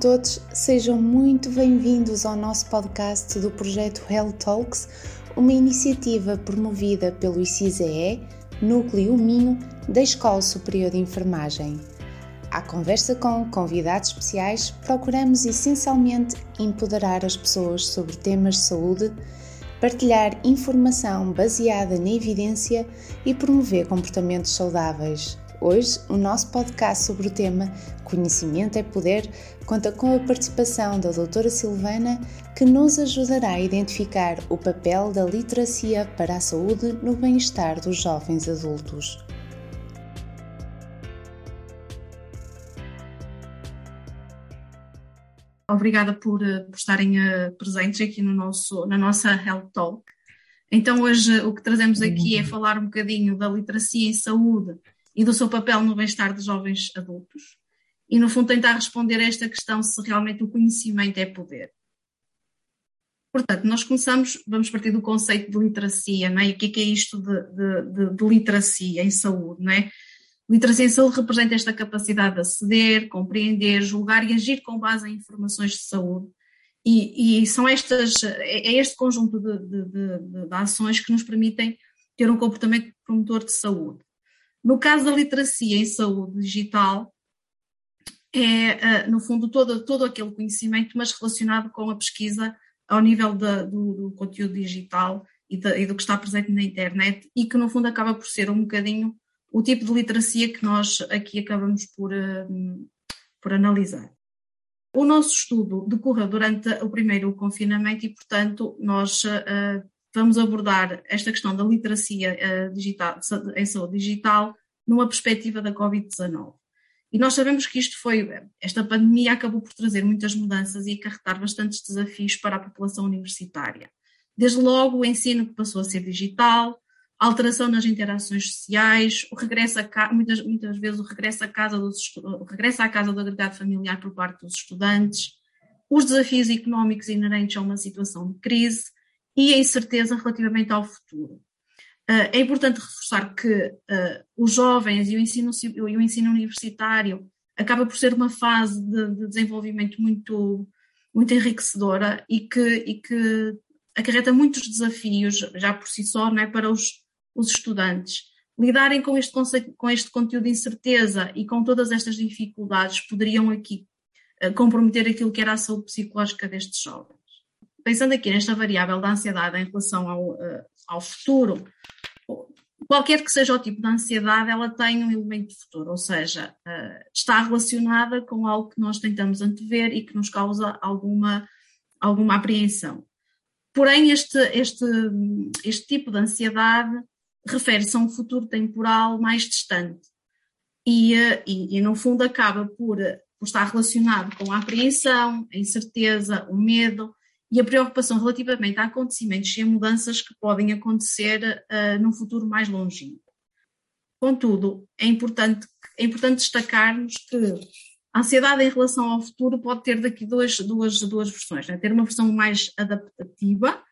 todos, sejam muito bem-vindos ao nosso podcast do projeto Health Talks, uma iniciativa promovida pelo ICISEE, Núcleo Minho da Escola Superior de Enfermagem. À conversa com convidados especiais, procuramos essencialmente empoderar as pessoas sobre temas de saúde, partilhar informação baseada na evidência e promover comportamentos saudáveis. Hoje, o nosso podcast sobre o tema Conhecimento é Poder conta com a participação da doutora Silvana, que nos ajudará a identificar o papel da literacia para a saúde no bem-estar dos jovens adultos. Obrigada por, eh, por estarem uh, presentes aqui no nosso, na nossa Health Talk. Então, hoje o que trazemos aqui é falar um bocadinho da literacia em saúde e do seu papel no bem-estar dos jovens adultos. E, no fundo, tentar responder a esta questão se realmente o conhecimento é poder. Portanto, nós começamos, vamos partir do conceito de literacia, não é? E o que é, que é isto de, de, de, de, literacia em saúde, não é? Literacia em saúde representa esta capacidade de aceder, compreender, julgar e agir com base em informações de saúde. E, e são estas, é, é este conjunto de ações que nos permitem ter um comportamento promotor de saúde. No caso da literacia em saúde digital, é, eh, no fundo, todo, todo aquele conhecimento, mas relacionado com a pesquisa ao nível de, do, do, conteúdo digital e, de, e, do que está presente na internet e que, no fundo, acaba por ser um bocadinho o tipo de literacia que nós aqui acabamos por, eh, por analisar. O nosso estudo decorre durante o primeiro confinamento e, portanto, nós uh, vamos abordar esta questão da literacia uh, digital, em saúde digital numa perspectiva da Covid-19. E nós sabemos que isto foi, esta pandemia acabou por trazer muitas mudanças e acarretar bastantes desafios para a população universitária. Desde logo o ensino que passou a ser digital, a alteração nas interações sociais, o regresso a muitas, muitas vezes o regresso à casa dos o regresso à casa do agregado familiar por parte dos estudantes, os desafios económicos inerentes a uma situação de crise, e a incerteza relativamente ao futuro. Uh, é importante reforçar que uh, os jovens e o, ensino, e o ensino universitário acaba por ser uma fase de, de desenvolvimento muito, muito enriquecedora e que, e que acarreta muitos desafios já por si só é, para os, os estudantes. Lidarem com este, conceito, com este conteúdo de incerteza e com todas estas dificuldades poderiam aqui uh, comprometer aquilo que era a saúde psicológica destes jovens pensando aqui nesta variável da ansiedade em relação ao, uh, ao futuro, qualquer que seja o tipo de ansiedade, ela tem um elemento de futuro, ou seja, uh, está relacionada com algo que nós tentamos antever e que nos causa alguma, alguma apreensão. Porém, este, este, este tipo de ansiedade refere-se a um futuro temporal mais distante e, uh, e, e, no fundo, acaba por, por estar relacionado com a apreensão, a incerteza, o medo e a preocupação relativamente a acontecimentos e a mudanças que podem acontecer uh, num futuro mais longínquo. Contudo, é importante, é importante destacarmos que a ansiedade em relação ao futuro pode ter daqui duas, duas, duas versões, né? ter uma versão mais adaptativa,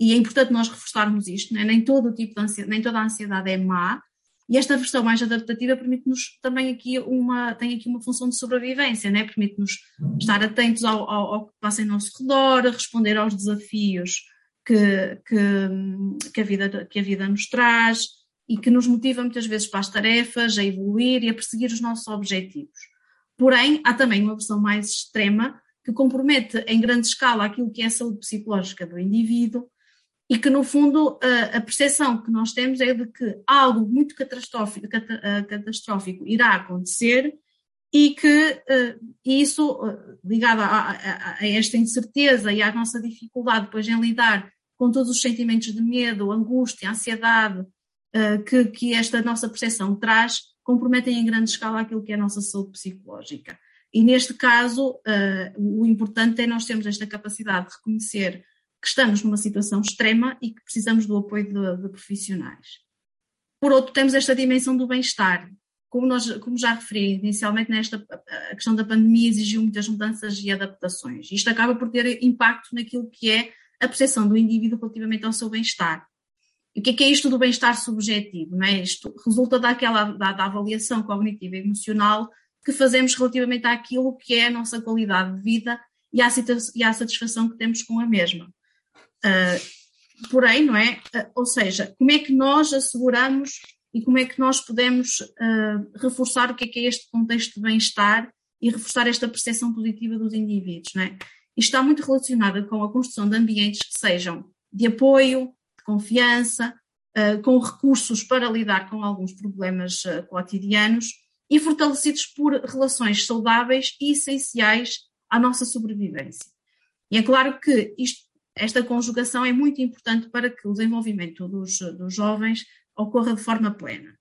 e é importante nós reforçarmos isto, né? nem todo tipo de ansiedade, nem toda a ansiedade é má, e esta versão mais adaptativa permite-nos também aqui uma, tem aqui uma função de sobrevivência, né? permite-nos estar atentos ao, ao, ao, que passa em nosso redor, responder aos desafios que, que, que, a vida, que a vida nos traz e que nos motiva muitas vezes para as tarefas, a evoluir e a perseguir os nossos objetivos. Porém, há também uma versão mais extrema que compromete em grande escala aquilo que é a saúde psicológica do indivíduo e que, no fundo, a, a percepção que nós temos é de que algo muito catastrófico, catastrófico irá acontecer e que e isso, ligado a, a, a, esta incerteza e à nossa dificuldade depois em lidar com todos os sentimentos de medo, angústia, ansiedade que, que esta nossa percepção traz, comprometem em grande escala aquilo que é a nossa saúde psicológica. E neste caso, o importante é nós termos esta capacidade de reconhecer que estamos numa situação extrema e que precisamos do apoio de, de profissionais. Por outro, temos esta dimensão do bem-estar. Como, nós, como já referi inicialmente, nesta, a questão da pandemia exigiu muitas mudanças e adaptações. Isto acaba por ter impacto naquilo que é a percepção do indivíduo relativamente ao seu bem-estar. E o que é, que é isto do bem-estar subjetivo? Não é? Isto resulta daquela, da, da avaliação cognitiva e emocional que fazemos relativamente àquilo que é a nossa qualidade de vida e à, e à satisfação que temos com a mesma. Uh, porém, não é? Uh, ou seja, como é que nós asseguramos e como é que nós podemos uh, reforçar o que é que é este contexto de bem-estar e reforçar esta percepção positiva dos indivíduos, não é? Isto está muito relacionado com a construção de ambientes que sejam de apoio, de confiança, com recursos para lidar com alguns problemas cotidianos e fortalecidos por relações saudáveis e essenciais à nossa sobrevivência. E é claro que isto, esta conjugação é muito importante para que o desenvolvimento dos, dos jovens ocorra de forma plena.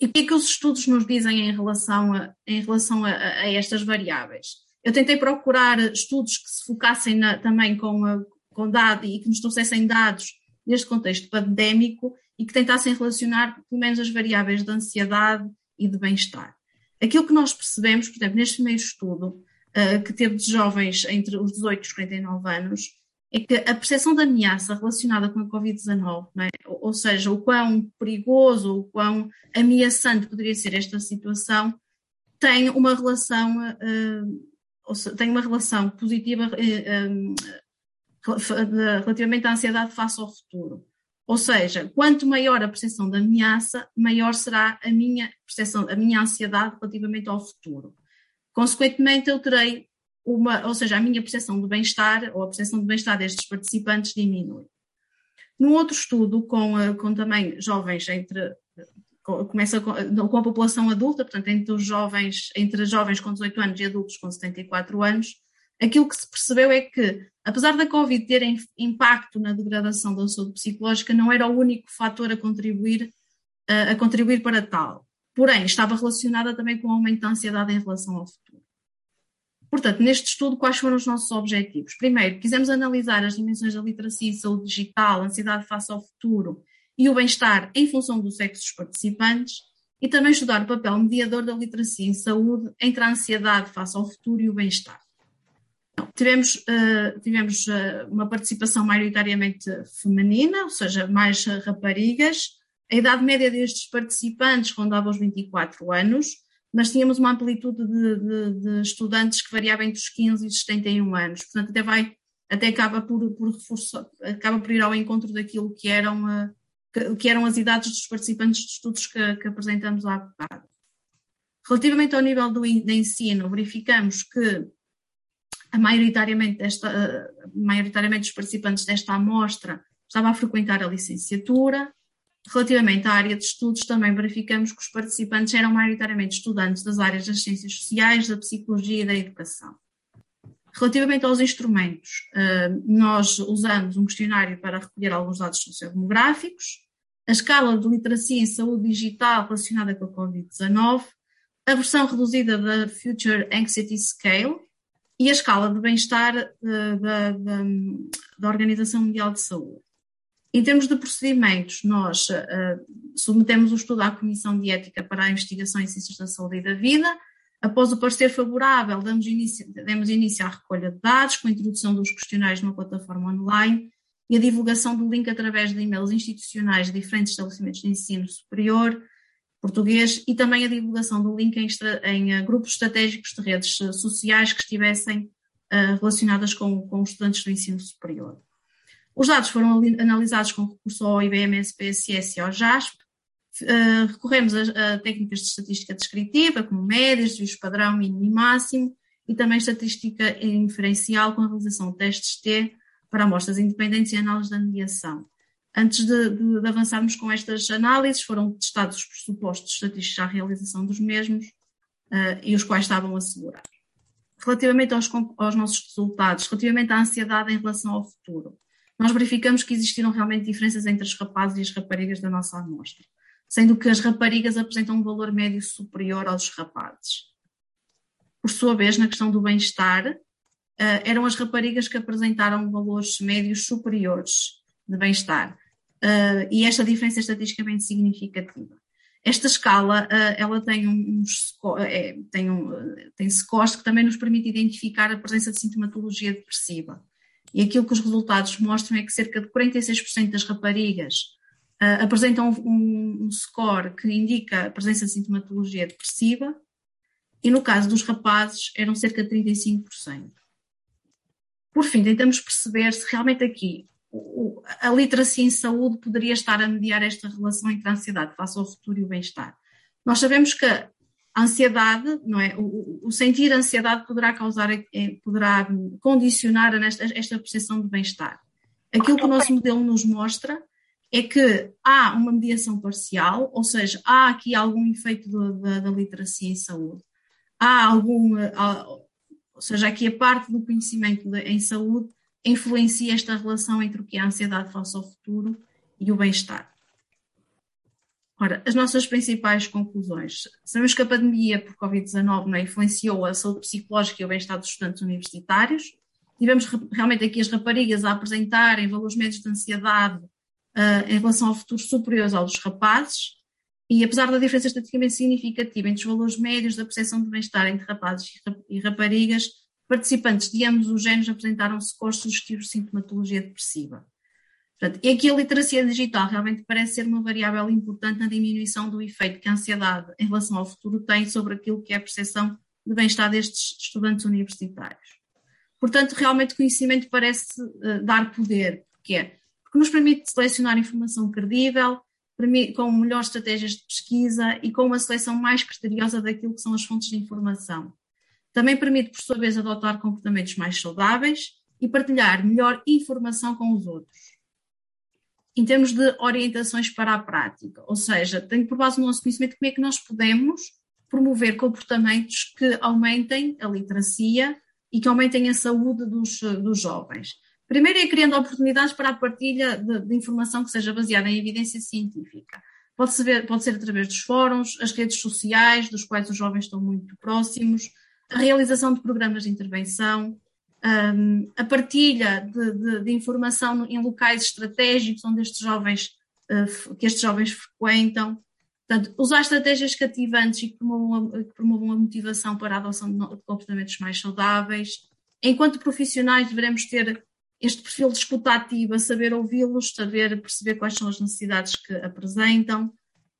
E o que é que os estudos nos dizem em relação a, em relação a, a estas variáveis? Eu tentei procurar estudos que se focassem na, também com, a, com dados e que nos trouxessem dados neste contexto pandémico e que tentassem relacionar pelo menos as variáveis de ansiedade e de bem-estar. Aquilo que nós percebemos, por exemplo, neste primeiro estudo, uh, que teve de jovens entre os 18 e os 49 anos, é que a percepção de ameaça relacionada com a Covid-19, é? ou seja, o quão perigoso, o quão ameaçante poderia ser esta situação, tem uma relação, uh, tem uma relação positiva uh, uh, relativamente à ansiedade face ao futuro. Ou seja, quanto maior a percepção da ameaça, maior será a minha percepção, a minha ansiedade relativamente ao futuro. Consequentemente, eu terei uma, ou seja, a minha percepção de bem-estar ou a percepção de bem-estar destes participantes diminui. Num outro estudo, com, eh, com também jovens entre começa com, com, a população adulta, portanto, entre os jovens, entre jovens com 18 anos e adultos com 74 anos, aquilo que se percebeu é que, apesar da Covid ter impacto na degradação da saúde psicológica, não era o único fator a contribuir, a, a contribuir para tal. Porém, estava relacionada também com o aumento da ansiedade em relação ao futuro. Portanto, neste estudo, quais foram os nossos objetivos? Primeiro, quisemos analisar as dimensões da literacia e saúde digital, ansiedade face ao futuro e o bem-estar em função do sexo dos participantes e também estudar o papel mediador da literacia em saúde entre a ansiedade face ao futuro e o bem-estar. Tivemos, uh, tivemos uh, uma participação maioritariamente feminina, ou seja, mais raparigas. A idade média destes participantes rondava os 24 anos mas tínhamos uma amplitude de, de, de, estudantes que variava entre os 15 e os 71 anos. Portanto, até vai, até acaba por, por reforçar, acaba por ir ao encontro daquilo que eram, uh, que, que, eram as idades dos participantes de estudos que, que apresentamos há bocado. Relativamente ao nível do de ensino, verificamos que a maioritariamente, desta, uh, maioritariamente os participantes desta amostra estavam a frequentar a licenciatura, Relativamente à área de estudos, também verificamos que os participantes eram maioritariamente estudantes das áreas das ciências sociais, da psicologia e da educação. Relativamente aos instrumentos, eh, nós usamos um questionário para recolher alguns dados sociodemográficos, a escala de literacia em saúde digital relacionada com a Covid-19, a versão reduzida da Future Anxiety Scale e a escala de bem-estar eh, da, da, da Organização Mundial de Saúde. Em termos de procedimentos, nós uh, submetemos o estudo à Comissão de Ética para a Investigação em Ciências da Saúde e da Vida. Após o parecer favorável, damos início, demos início à recolha de dados, com a introdução dos questionários numa plataforma online e a divulgação do link através de e-mails institucionais de diferentes estabelecimentos de ensino superior, português, e também a divulgação do link em, em uh, grupos estratégicos de redes uh, sociais que estivessem relacionadas com, com estudantes do ensino superior. Os dados foram analisados com recurso ao IBM, SPSS e ao JASP. Uh, recorremos a, a, técnicas de estatística descritiva, como médias, desvios padrão, mínimo e máximo, e também estatística inferencial com a realização de testes T para amostras independentes e análises da mediação. Antes de, de, de, avançarmos com estas análises, foram testados os pressupostos estatísticos à realização dos mesmos uh, e os quais estavam assegurados. Relativamente aos, aos nossos resultados, relativamente à ansiedade em relação ao futuro, nós verificamos que existiram realmente diferenças entre os rapazes e as raparigas da nossa amostra, sendo que as raparigas apresentam um valor médio superior aos rapazes. Por sua vez, na questão do bem-estar, eh, eram as raparigas que apresentaram valores médios superiores de bem-estar. Eh, e esta diferença é estatisticamente significativa. Esta escala, eh, ela tem uns é, tem, um, tem scores que também nos permite identificar a presença de sintomatologia depressiva. E aquilo que os resultados mostram é que cerca de 46% das raparigas uh, apresentam um, um, score que indica a presença de sintomatologia depressiva e no caso dos rapazes eram cerca de 35%. Por fim, tentamos perceber se realmente aqui a literacia em saúde poderia estar a mediar esta relação entre a ansiedade face ao futuro e o bem-estar. Nós sabemos que a ansiedade, não é? O, o sentir ansiedade poderá causar, é, poderá condicionar esta, esta percepção de bem-estar. Aquilo que o nosso modelo nos mostra é que há uma mediação parcial, ou seja, há aqui algum efeito da, da literacia em saúde. Há algum, há, ou seja, aqui a parte do conhecimento de, em saúde influencia esta relação entre o que é a ansiedade face ao futuro e o bem-estar. Ora, as nossas principais conclusões. Sabemos que a pandemia por Covid-19 é, influenciou a saúde psicológica e o bem-estar dos estudantes universitários. Tivemos realmente aqui as raparigas a apresentarem valores médios de ansiedade uh, em relação ao futuro superiores aos dos rapazes. E apesar da diferença estatisticamente significativa entre os valores médios da percepção de bem-estar entre rapazes e raparigas, participantes de ambos os géneros apresentaram scores sugestivos de sintomatologia depressiva. Portanto, e aqui a literacia digital realmente parece ser uma variável importante na diminuição do efeito que a ansiedade em relação ao futuro tem sobre aquilo que é a percepção de bem-estar destes estudantes universitários. Portanto, realmente o conhecimento parece uh, dar poder, porque é, porque nos permite selecionar informação credível, com melhores estratégias de pesquisa e com uma seleção mais criteriosa daquilo que são as fontes de informação. Também permite, por sua vez, adotar comportamentos mais saudáveis e partilhar melhor informação com os outros. Em termos de orientações para a prática, ou seja, tem por base no nosso conhecimento como é que nós podemos promover comportamentos que aumentem a literacia e que aumentem a saúde dos, dos jovens. Primeiro é criando oportunidades para a partilha de, de informação que seja baseada em evidência científica. Pode pode ser através dos fóruns, as redes sociais, dos quais os jovens estão muito próximos, a realização de programas de intervenção, um, a partilha de, de, de, informação em locais estratégicos onde estes jovens, uh, que estes jovens frequentam. Portanto, usar estratégias cativantes e que promovam, a, que promovam a motivação para a adoção de, de comportamentos mais saudáveis. Enquanto profissionais, devemos ter este perfil de escuta ativa, saber ouvi-los, saber perceber quais são as necessidades que apresentam,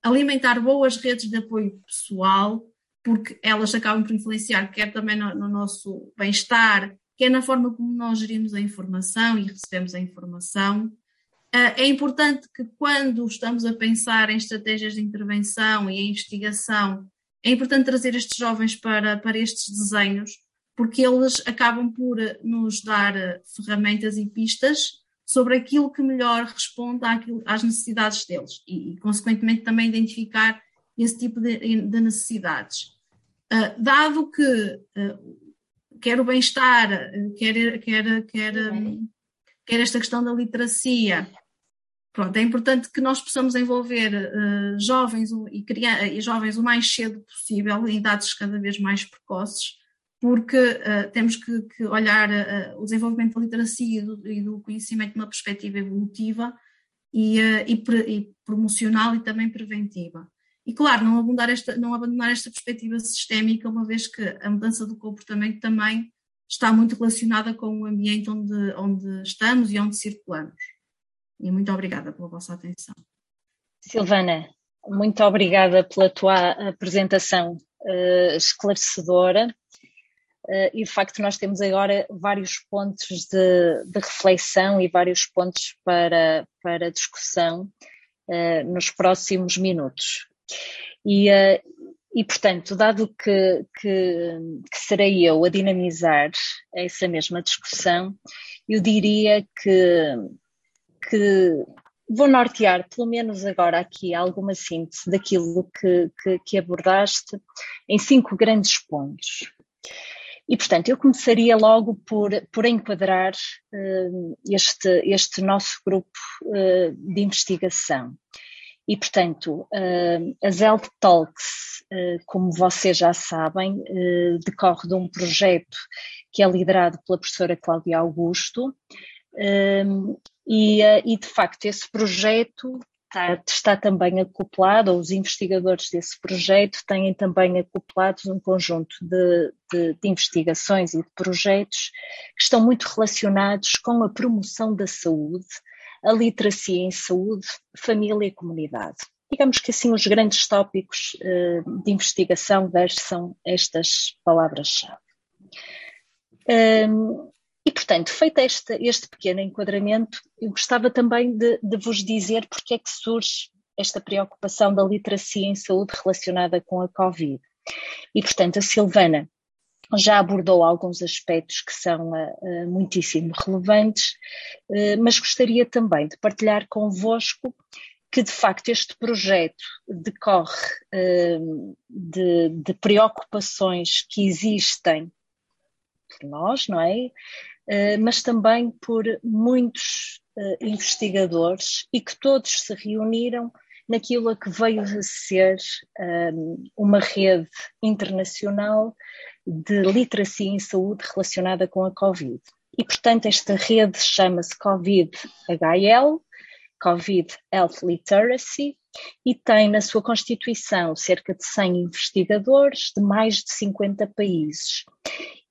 alimentar boas redes de apoio pessoal, porque elas acabam por influenciar quer também no, no nosso bem-estar, quer na forma como nós gerimos a informação e recebemos a informação. Uh, é importante que quando estamos a pensar em estratégias de intervenção e em investigação, é importante trazer estes jovens para, para estes desenhos, porque eles acabam por nos dar ferramentas e pistas sobre aquilo que melhor responde às necessidades deles e, e, consequentemente, também identificar esse tipo de, de necessidades. Dado que quer o bem-estar, quer, quer, quer, um, quer esta questão da literacia, pronto, é importante que nós possamos envolver uh, jovens e, e jovens o mais cedo possível, em idades cada vez mais precoces, porque uh, temos que, que olhar uh, o desenvolvimento da literacia e do, e do conhecimento de uma perspectiva evolutiva e, e, e promocional e também preventiva. E, claro, não abandonar, esta, não abandonar esta perspectiva sistémica, uma vez que a mudança do comportamento também está muito relacionada com o ambiente onde, onde estamos e onde circulamos. E muito obrigada pela vossa atenção. Silvana, muito obrigada pela tua apresentação uh, esclarecedora. Uh, e de facto, nós temos agora vários pontos de, de reflexão e vários pontos para, para discussão uh, nos próximos minutos. E, uh, e portanto, dado que, que, que, serei eu a dinamizar essa mesma discussão, eu diria que, que vou nortear, pelo menos agora aqui, alguma síntese daquilo que, que, que abordaste em cinco grandes pontos. E, portanto, eu começaria logo por, por enquadrar uh, este, este nosso grupo uh, de investigação. E, portanto, uh, as Health Talks, uh, como vocês já sabem, uh, decorre de um projeto que é liderado pela professora Cláudia Augusto, e, e, de facto, esse projeto está, está, também acoplado, ou os investigadores desse projeto têm também acoplados um conjunto de, de, de investigações e de projetos que estão muito relacionados com a promoção da saúde a literacia em saúde, família e comunidade. digamos que assim, os grandes tópicos uh, de investigação versam estas palavras-chave. Um, e, portanto, feito este, este pequeno enquadramento, eu gostava também de, de vos dizer porque é que surge esta preocupação da literacia em saúde relacionada com a Covid. E, portanto, a Silvana já abordou alguns aspectos que são uh, muitíssimo relevantes, uh, mas gostaria também de partilhar convosco que, de facto, este projeto decorre uh, de, de, preocupações que existem por nós, não é? mas também por muitos investigadores e que todos se reuniram naquilo que veio a ser um, uma rede internacional de literacia em saúde relacionada com a Covid. E, portanto, esta rede chama-se COVID-HL, Covid Health Literacy, e tem na sua constituição cerca de 100 investigadores de mais de 50 países.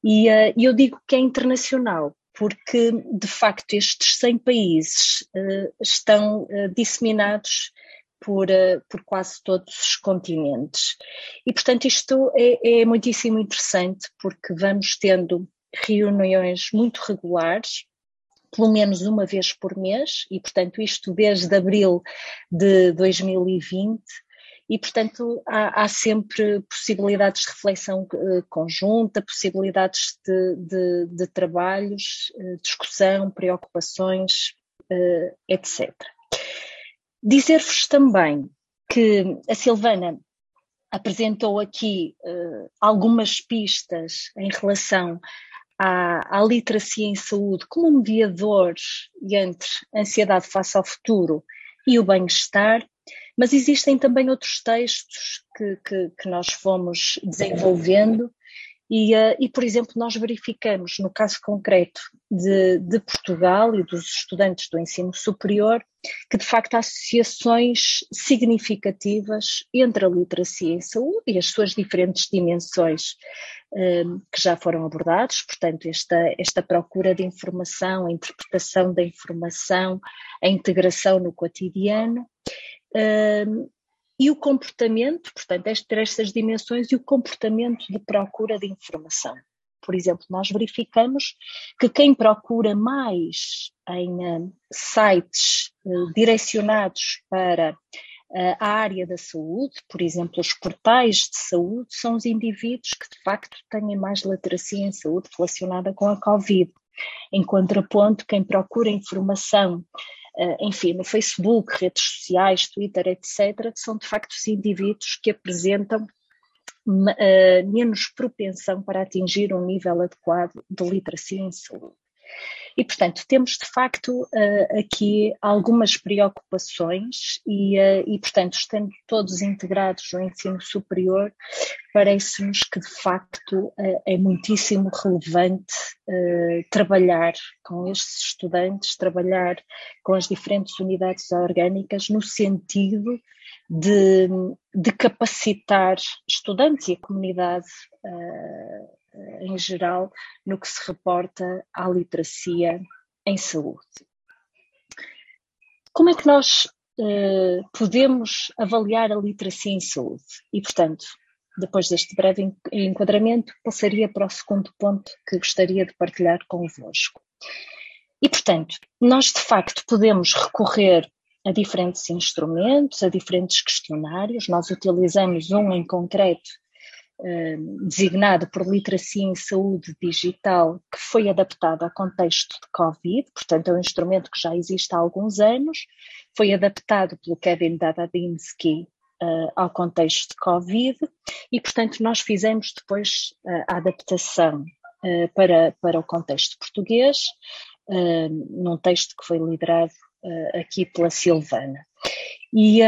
E uh, eu digo que é internacional, porque de facto estes 100 países uh, estão uh, disseminados por, uh, por quase todos os continentes. E, portanto, isto é, é muitíssimo interessante porque vamos tendo reuniões muito regulares, pelo menos uma vez por mês, e portanto isto desde abril de 2020, e portanto há, há sempre possibilidades de reflexão uh, conjunta, possibilidades de, de, de trabalhos, uh, discussão, preocupações, etc. Dizer-vos também que a Silvana apresentou aqui uh, algumas pistas em relação à, à, literacia em saúde como mediador entre ansiedade face ao futuro e o bem-estar, mas existem também outros textos que, que, que nós fomos desenvolvendo e, uh, e, por exemplo, nós verificamos, no caso concreto de, de, Portugal e dos estudantes do ensino superior, que de facto há associações significativas entre a literacia em saúde e as suas diferentes dimensões uh, que já foram abordadas, portanto, esta, esta procura de informação, a interpretação da informação, a integração no cotidiano. Uh, e o comportamento, portanto, estas, estas dimensões e o comportamento de procura de informação. Por exemplo, nós verificamos que quem procura mais em uh, sites uh, direcionados para uh, a área da saúde, por exemplo, os portais de saúde, são os indivíduos que de facto têm mais literacia em saúde relacionada com a Covid. Em contraponto, quem procura informação eh, enfim, no Facebook, redes sociais, Twitter, etc., são de facto os indivíduos que apresentam uh, menos propensão para atingir um nível adequado de literacia em saúde. E, portanto, temos de facto uh, aqui algumas preocupações e, uh, e, portanto, estando todos integrados no ensino superior, parece-nos que de facto uh, é muitíssimo relevante trabalhar com estes estudantes, trabalhar com as diferentes unidades orgânicas no sentido de, de capacitar estudantes e a comunidade eh, em geral, no que se reporta à literacia em saúde. Como é que nós uh, podemos avaliar a literacia em saúde? E, portanto, depois deste breve enquadramento, passaria para o segundo ponto que gostaria de partilhar convosco. E, portanto, nós de facto podemos recorrer a diferentes instrumentos, a diferentes questionários. Nós utilizamos um em concreto eh, designado por Literacia em Saúde Digital, que foi adaptado ao contexto de Covid, portanto é um instrumento que já existe há alguns anos, foi adaptado pelo Kevin Dadabinsky uh, ao contexto de Covid e, portanto, nós fizemos depois uh, a adaptação para, para o contexto português, num texto que foi liderado aqui pela Silvana. E,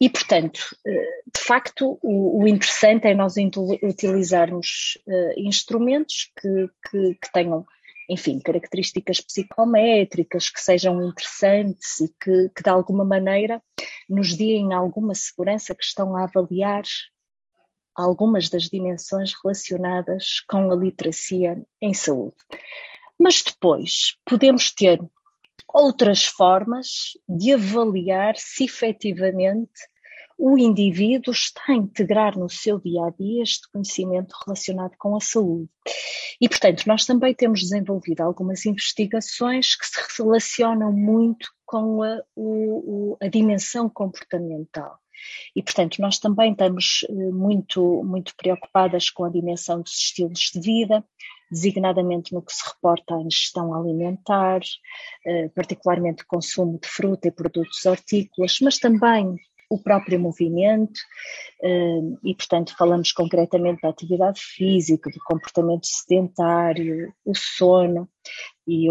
e, portanto, eh, de facto, o, interessante é nós utilizarmos uh, instrumentos que, que, que, tenham, enfim, características psicométricas, que sejam interessantes e que, que, de alguma maneira, nos deem alguma segurança que estão a avaliar algumas das dimensões relacionadas com a literacia em saúde. Mas depois podemos ter outras formas de avaliar se efetivamente o indivíduo está a integrar no seu dia a dia este conhecimento relacionado com a saúde. E, portanto, nós também temos desenvolvido algumas investigações que se relacionam muito com a, o, a dimensão comportamental. E, portanto, nós também estamos eh, muito, muito preocupadas com a dimensão dos estilos de vida, designadamente no que se reporta à ingestão alimentar, eh, particularmente o consumo de fruta e produtos hortícolas, mas também o próprio movimento, eh, e portanto falamos concretamente da atividade física, do comportamento sedentário, o sono, e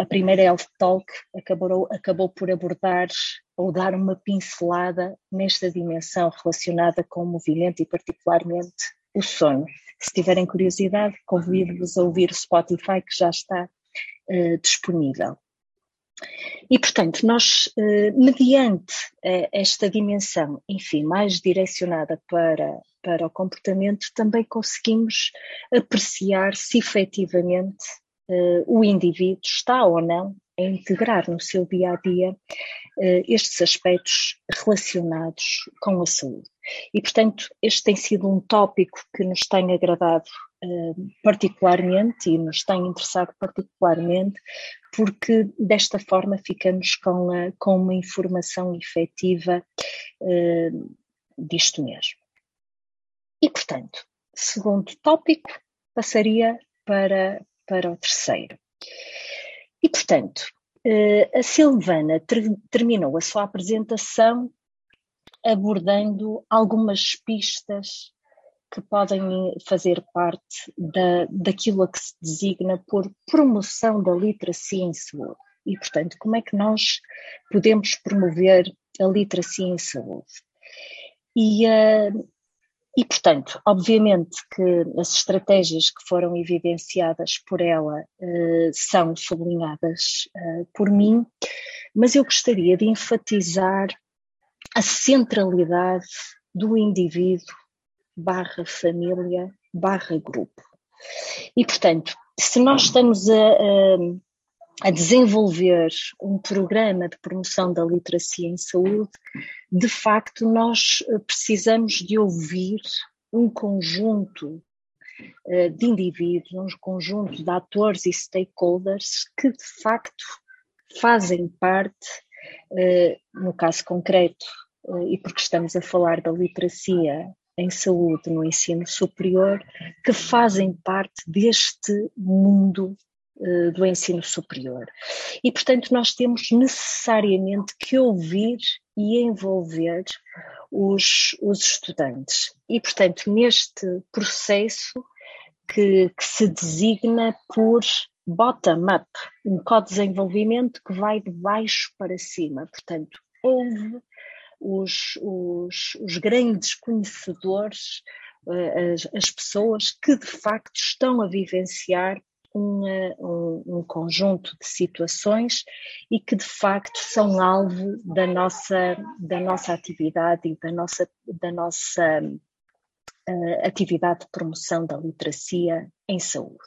a primeira Health Talk acabou, acabou por abordar ou dar uma pincelada nesta dimensão relacionada com o movimento e particularmente o sono. Se tiverem curiosidade, convido-vos a ouvir o Spotify que já está uh, disponível. E, portanto, nós, eh, mediante eh, esta dimensão, enfim, mais direcionada para, para o comportamento, também conseguimos apreciar se efetivamente eh, o indivíduo está ou não a integrar no seu dia a dia estes aspectos relacionados com a saúde. E, portanto, este tem sido um tópico que nos tem agradado particularmente e nos tem interessado particularmente, porque desta forma ficamos com, a, com uma informação efetiva uh, disto mesmo. E, portanto, segundo tópico, passaria para, para o terceiro. E, portanto, uh, a Silvana ter, terminou a sua apresentação abordando algumas pistas que podem fazer parte da, daquilo a que se designa por promoção da literacia em saúde. E, portanto, como é que nós podemos promover a literacia em saúde? E, uh, e, portanto, obviamente que as estratégias que foram evidenciadas por ela uh, são sublinhadas uh, por mim, mas eu gostaria de enfatizar a centralidade do indivíduo barra família barra grupo. E, portanto, se nós estamos a, a, a, desenvolver um programa de promoção da literacia em saúde, de facto nós precisamos de ouvir um conjunto eh, de indivíduos, um conjunto de atores e stakeholders que de facto fazem parte, eh, no caso concreto, eh, e porque estamos a falar da literacia em saúde no ensino superior que fazem parte deste mundo uh, do ensino superior. E, portanto, nós temos necessariamente que ouvir e envolver os, os estudantes. E, portanto, neste processo que, que se designa por bottom-up, um co-desenvolvimento que vai de baixo para cima. Portanto, houve os, os, os grandes conhecedores, eh, as, as, pessoas que de facto estão a vivenciar um, um, conjunto de situações e que de facto são alvo da nossa, da nossa atividade e da nossa, da nossa uh, atividade de promoção da literacia em saúde.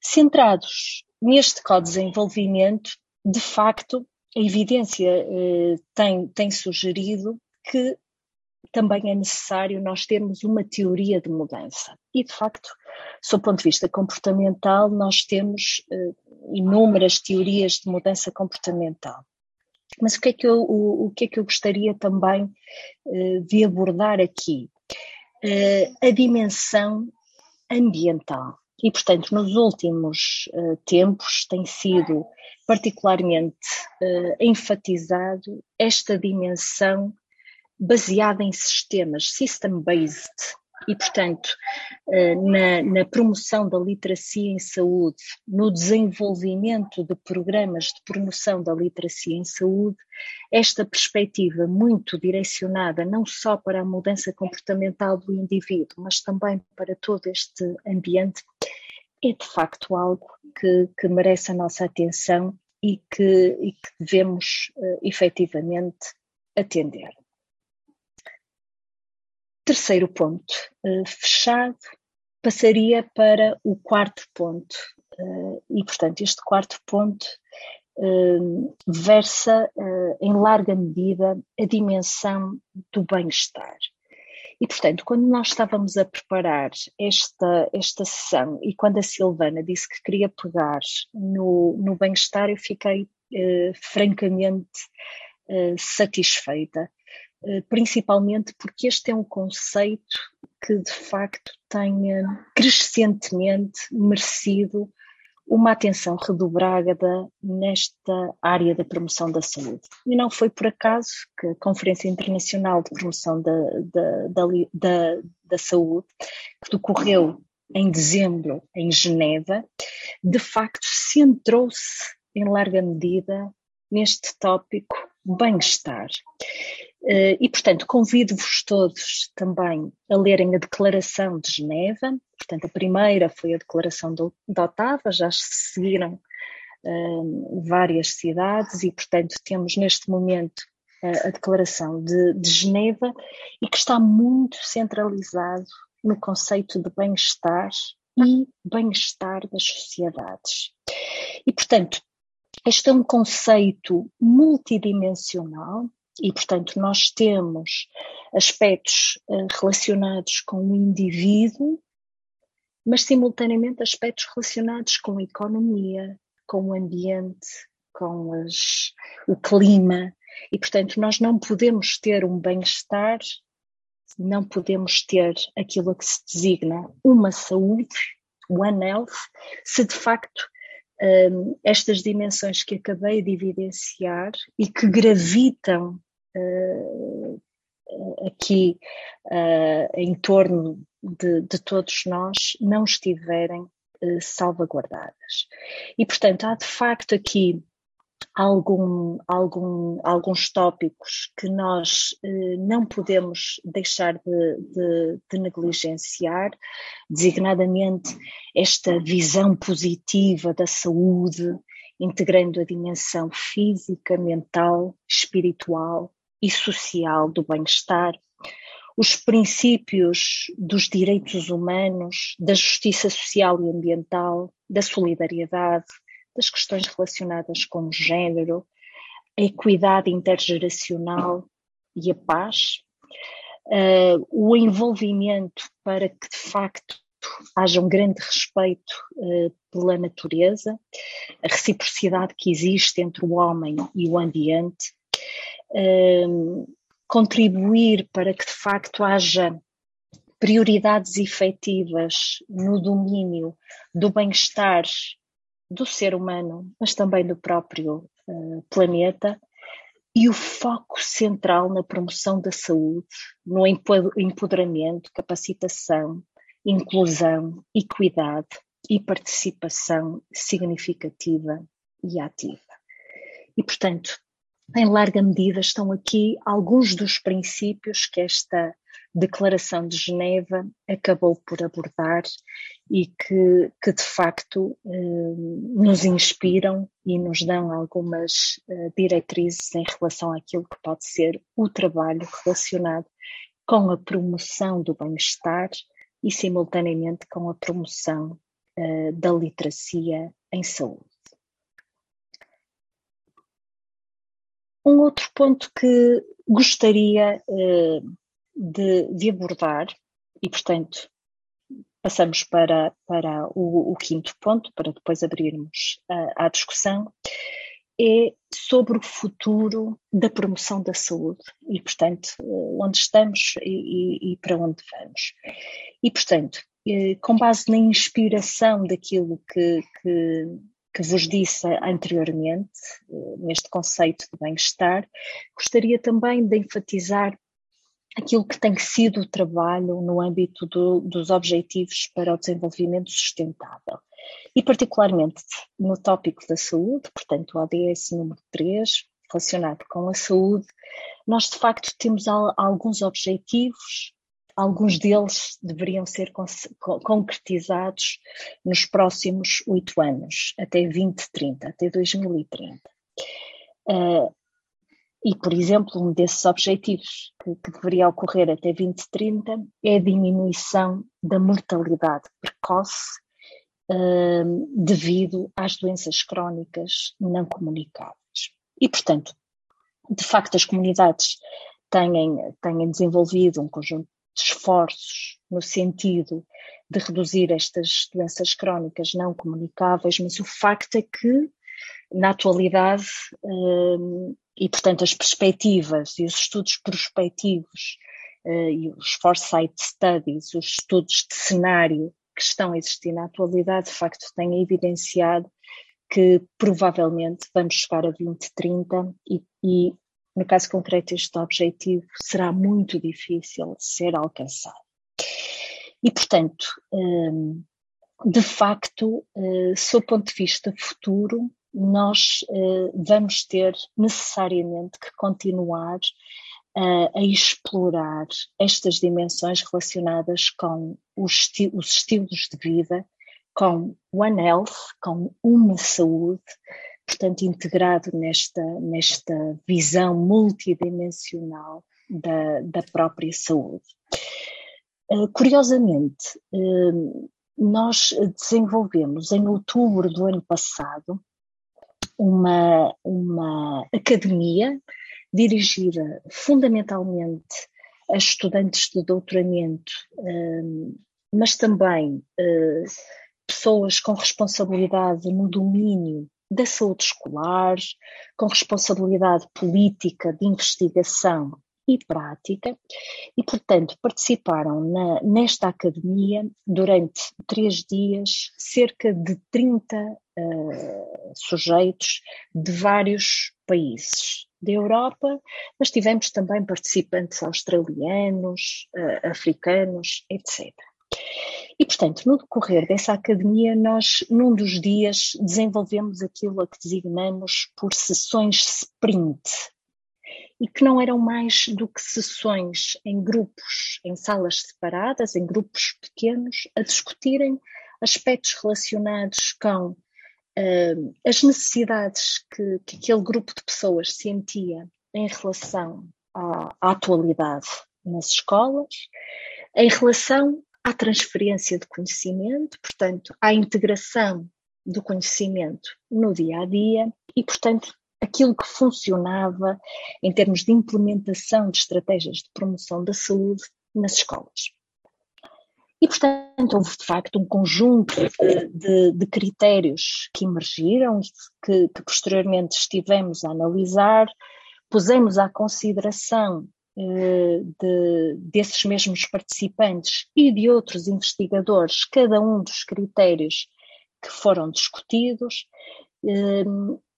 Centrados neste co-desenvolvimento, de facto, a evidência eh, tem, tem sugerido que também é necessário nós termos uma teoria de mudança. E, de facto, sob o ponto de vista comportamental, nós temos eh, inúmeras teorias de mudança comportamental. Mas o que é que eu, o, o que é que eu gostaria também eh, de abordar aqui? A dimensão ambiental. E, portanto, nos últimos uh, tempos tem sido particularmente uh, enfatizado esta dimensão baseada em sistemas, system-based, e, portanto, uh, na, na, promoção da literacia em saúde, no desenvolvimento de programas de promoção da literacia em saúde, esta perspectiva muito direcionada não só para a mudança comportamental do indivíduo, mas também para todo este ambiente é de facto algo que, que merece a nossa atenção e que, e que devemos uh, efetivamente atender. Terceiro ponto, uh, fechado, passaria para o quarto ponto, e, portanto, este quarto ponto versa em larga medida a dimensão do bem-estar. E, portanto, quando nós estávamos a preparar esta, esta sessão e quando a Silvana disse que queria pegar no, no bem-estar, eu fiquei eh, francamente eh, satisfeita, eh, principalmente porque este é um conceito que de facto tem crescentemente merecido uma atenção redobrada nesta área da promoção da saúde. E não foi por acaso que a Conferência Internacional de Promoção da, da, da, da, Saúde, que decorreu em dezembro em Geneva, de facto centrou-se em larga medida neste tópico bem-estar. Eh, e, portanto, convido-vos todos também a lerem a Declaração de Geneva. Portanto, a primeira foi a Declaração de Otava, já se seguiram um, eh, várias cidades e, portanto, temos neste momento a, a Declaração de, de Geneva e que está muito centralizado no conceito de bem-estar e bem-estar das sociedades. E, portanto, este é um conceito multidimensional e, portanto, nós temos aspectos eh, relacionados com o indivíduo, mas simultaneamente aspectos relacionados com a economia, com o ambiente, com as, o clima. E, portanto, nós não podemos ter um bem-estar, não podemos ter aquilo a que se designa uma saúde, One Health, se de facto um, estas dimensões que acabei de evidenciar e que gravitam uh, aqui uh, em torno de, de, todos nós não estiverem uh, salvaguardadas. E, portanto, há de facto aqui algum, algum, alguns tópicos que nós não podemos deixar de, de, de, negligenciar, designadamente esta visão positiva da saúde, integrando a dimensão física, mental, espiritual e social do bem-estar, os princípios dos direitos humanos, da justiça social e ambiental, da solidariedade, das questões relacionadas com o género, a equidade intergeracional e a paz, uh, o envolvimento para que de facto haja um grande respeito uh, pela natureza, a reciprocidade que existe entre o homem e o ambiente, contribuir para que de facto haja prioridades efetivas no domínio do bem-estar do ser humano, mas também do próprio uh, planeta, e o foco central na promoção da saúde, no empoderamento, capacitação, inclusão, equidade e participação significativa e ativa. E, portanto, em larga medida estão aqui alguns dos princípios que esta Declaração de Geneva acabou por abordar e que, que de facto eh, nos inspiram e nos dão algumas eh, diretrizes em relação àquilo que pode ser o trabalho relacionado com a promoção do bem-estar e, simultaneamente, com a promoção eh, da literacia em saúde. Um outro ponto que gostaria de, de abordar, e portanto passamos para, para o, o, quinto ponto, para depois abrirmos a, a discussão, é sobre o futuro da promoção da saúde e, portanto, onde estamos e, e, e para onde vamos. E, portanto, eh, com base na inspiração daquilo que, que, que vos disse anteriormente, eh, neste conceito de bem-estar, gostaria também de enfatizar aquilo que tem sido o trabalho no âmbito do, dos Objetivos para o Desenvolvimento Sustentável. E, particularmente no tópico da saúde, portanto, o ODS número 3, relacionado com a saúde, nós de facto temos alguns objetivos, alguns deles deveriam ser concretizados nos próximos oito anos, até 2030, até 2030. Uh, e, por exemplo, um desses objetivos que, que, deveria ocorrer até 2030 é a diminuição da mortalidade precoce uh, devido às doenças crónicas não comunicáveis. E, portanto, de facto, as comunidades têm, têm desenvolvido um conjunto esforços no sentido de reduzir estas doenças crónicas não comunicáveis, mas o facto é que, na atualidade, hum, e portanto as perspectivas e os estudos prospectivos uh, e os foresight studies, os estudos de cenário que estão a existir na atualidade, de facto têm evidenciado que provavelmente vamos chegar a 2030 e, e no caso concreto este objetivo será muito difícil de ser alcançado. E portanto, hum, de facto, uh, sob o ponto de vista futuro, nós uh, vamos ter necessariamente que continuar uh, a explorar estas dimensões relacionadas com os estilos de vida, com One Health, com uma saúde, portanto, integrado nesta, nesta visão multidimensional da, da própria saúde. Uh, curiosamente, uh, nós desenvolvemos em outubro do ano passado uma, uma academia dirigida fundamentalmente a estudantes de doutoramento, hum, mas também pessoas com responsabilidade no domínio da saúde escolar, com responsabilidade política de investigação e prática, e, portanto, participaram na, nesta academia durante três dias cerca de 30 uh, sujeitos de vários países da Europa, mas tivemos também participantes australianos, uh, africanos, etc. E, portanto, no decorrer dessa academia, nós, num dos dias, desenvolvemos aquilo a que designamos por sessões sprint, e que não eram mais do que sessões em grupos, em salas separadas, em grupos pequenos, a discutirem aspectos relacionados com uh, as necessidades que, que, aquele grupo de pessoas sentia em relação à, à atualidade nas escolas, em relação à transferência de conhecimento, portanto, à integração do conhecimento no dia a dia e, portanto, aquilo que funcionava em termos de implementação de estratégias de promoção da saúde nas escolas. E, portanto, houve de facto um conjunto de, de, de critérios que emergiram, que, que, posteriormente estivemos a analisar, pusemos à consideração de, desses mesmos participantes e de outros investigadores cada um dos critérios que foram discutidos eh,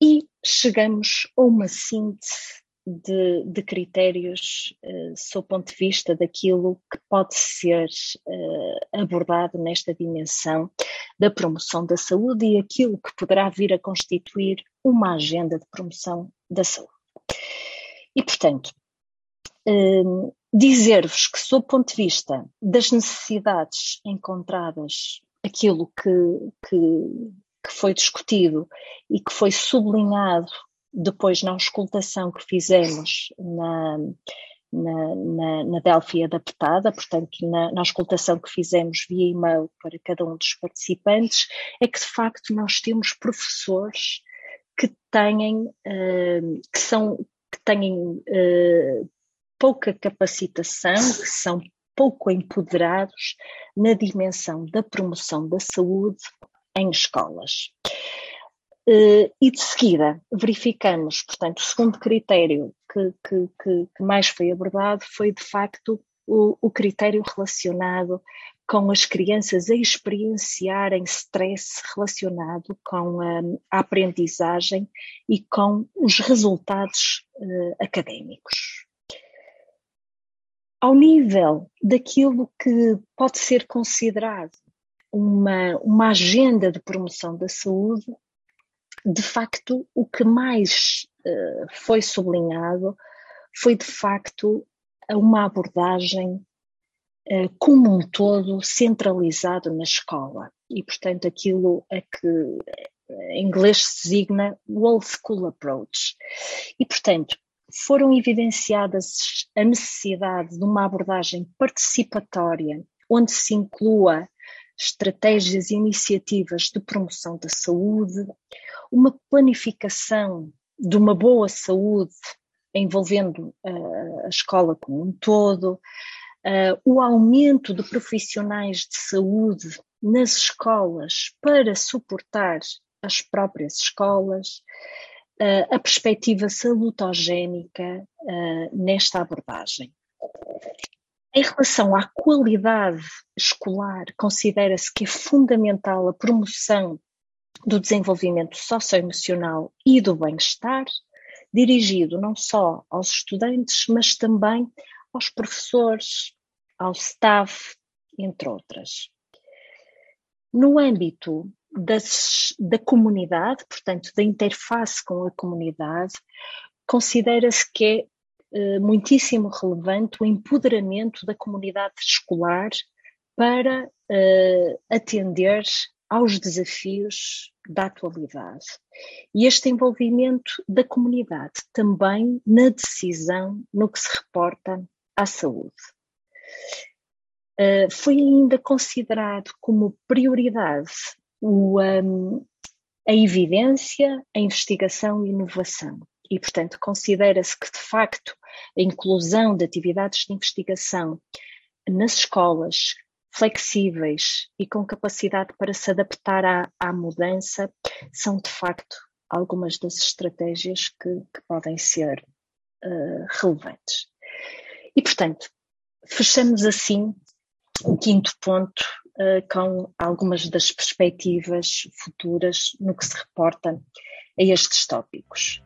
e chegamos a uma síntese de, de critérios uh, sob o ponto de vista daquilo que pode ser uh, abordado nesta dimensão da promoção da saúde e aquilo que poderá vir a constituir uma agenda de promoção da saúde. E, portanto, uh, dizer-vos que, sob o ponto de vista das necessidades encontradas, aquilo que, que, que foi discutido e que foi sublinhado depois na auscultação que fizemos na, na, na, na Delphi adaptada, portanto, na, na auscultação que fizemos via e-mail para cada um dos participantes, é que de facto nós temos professores que têm, uh, que são, que têm uh, pouca capacitação, que são pouco empoderados na dimensão da promoção da saúde em escolas. Uh, e de seguida verificamos, portanto, o segundo critério que, que, que, que mais foi abordado foi de facto o, o, critério relacionado com as crianças a experienciarem stress relacionado com a, a aprendizagem e com os resultados uh, académicos. Ao nível daquilo que pode ser considerado uma, uma agenda de promoção da saúde, de facto, o que mais uh, foi sublinhado foi, de facto, uma abordagem uh, como um todo centralizado na escola. E, portanto, aquilo a que em inglês se designa Whole School Approach. E, portanto, foram evidenciadas a necessidade de uma abordagem participatória, onde se inclua estratégias e iniciativas de promoção da saúde, uma planificação de uma boa saúde envolvendo uh, a escola como um todo, uh, o aumento de profissionais de saúde nas escolas para suportar as próprias escolas, a perspectiva salutogénica nesta abordagem. Em relação à qualidade escolar, considera-se que é fundamental a promoção do desenvolvimento socioemocional e do bem-estar, dirigido não só aos estudantes, mas também aos professores, ao staff, entre outras. No âmbito das, da comunidade, portanto, da interface com a comunidade, considera-se que é eh, muitíssimo relevante o empoderamento da comunidade escolar para eh, atender aos desafios da atualidade. E este envolvimento da comunidade também na decisão no que se reporta à saúde. Uh, foi ainda considerado como prioridade o, um, a evidência, a investigação e inovação. E, portanto, considera-se que, de facto, a inclusão de atividades de investigação nas escolas flexíveis e com capacidade para se adaptar à, à mudança são, de facto, algumas das estratégias que, que podem ser uh, relevantes. E, portanto, fechamos assim o quinto ponto uh, com algumas das perspectivas futuras no que se reporta a estes tópicos.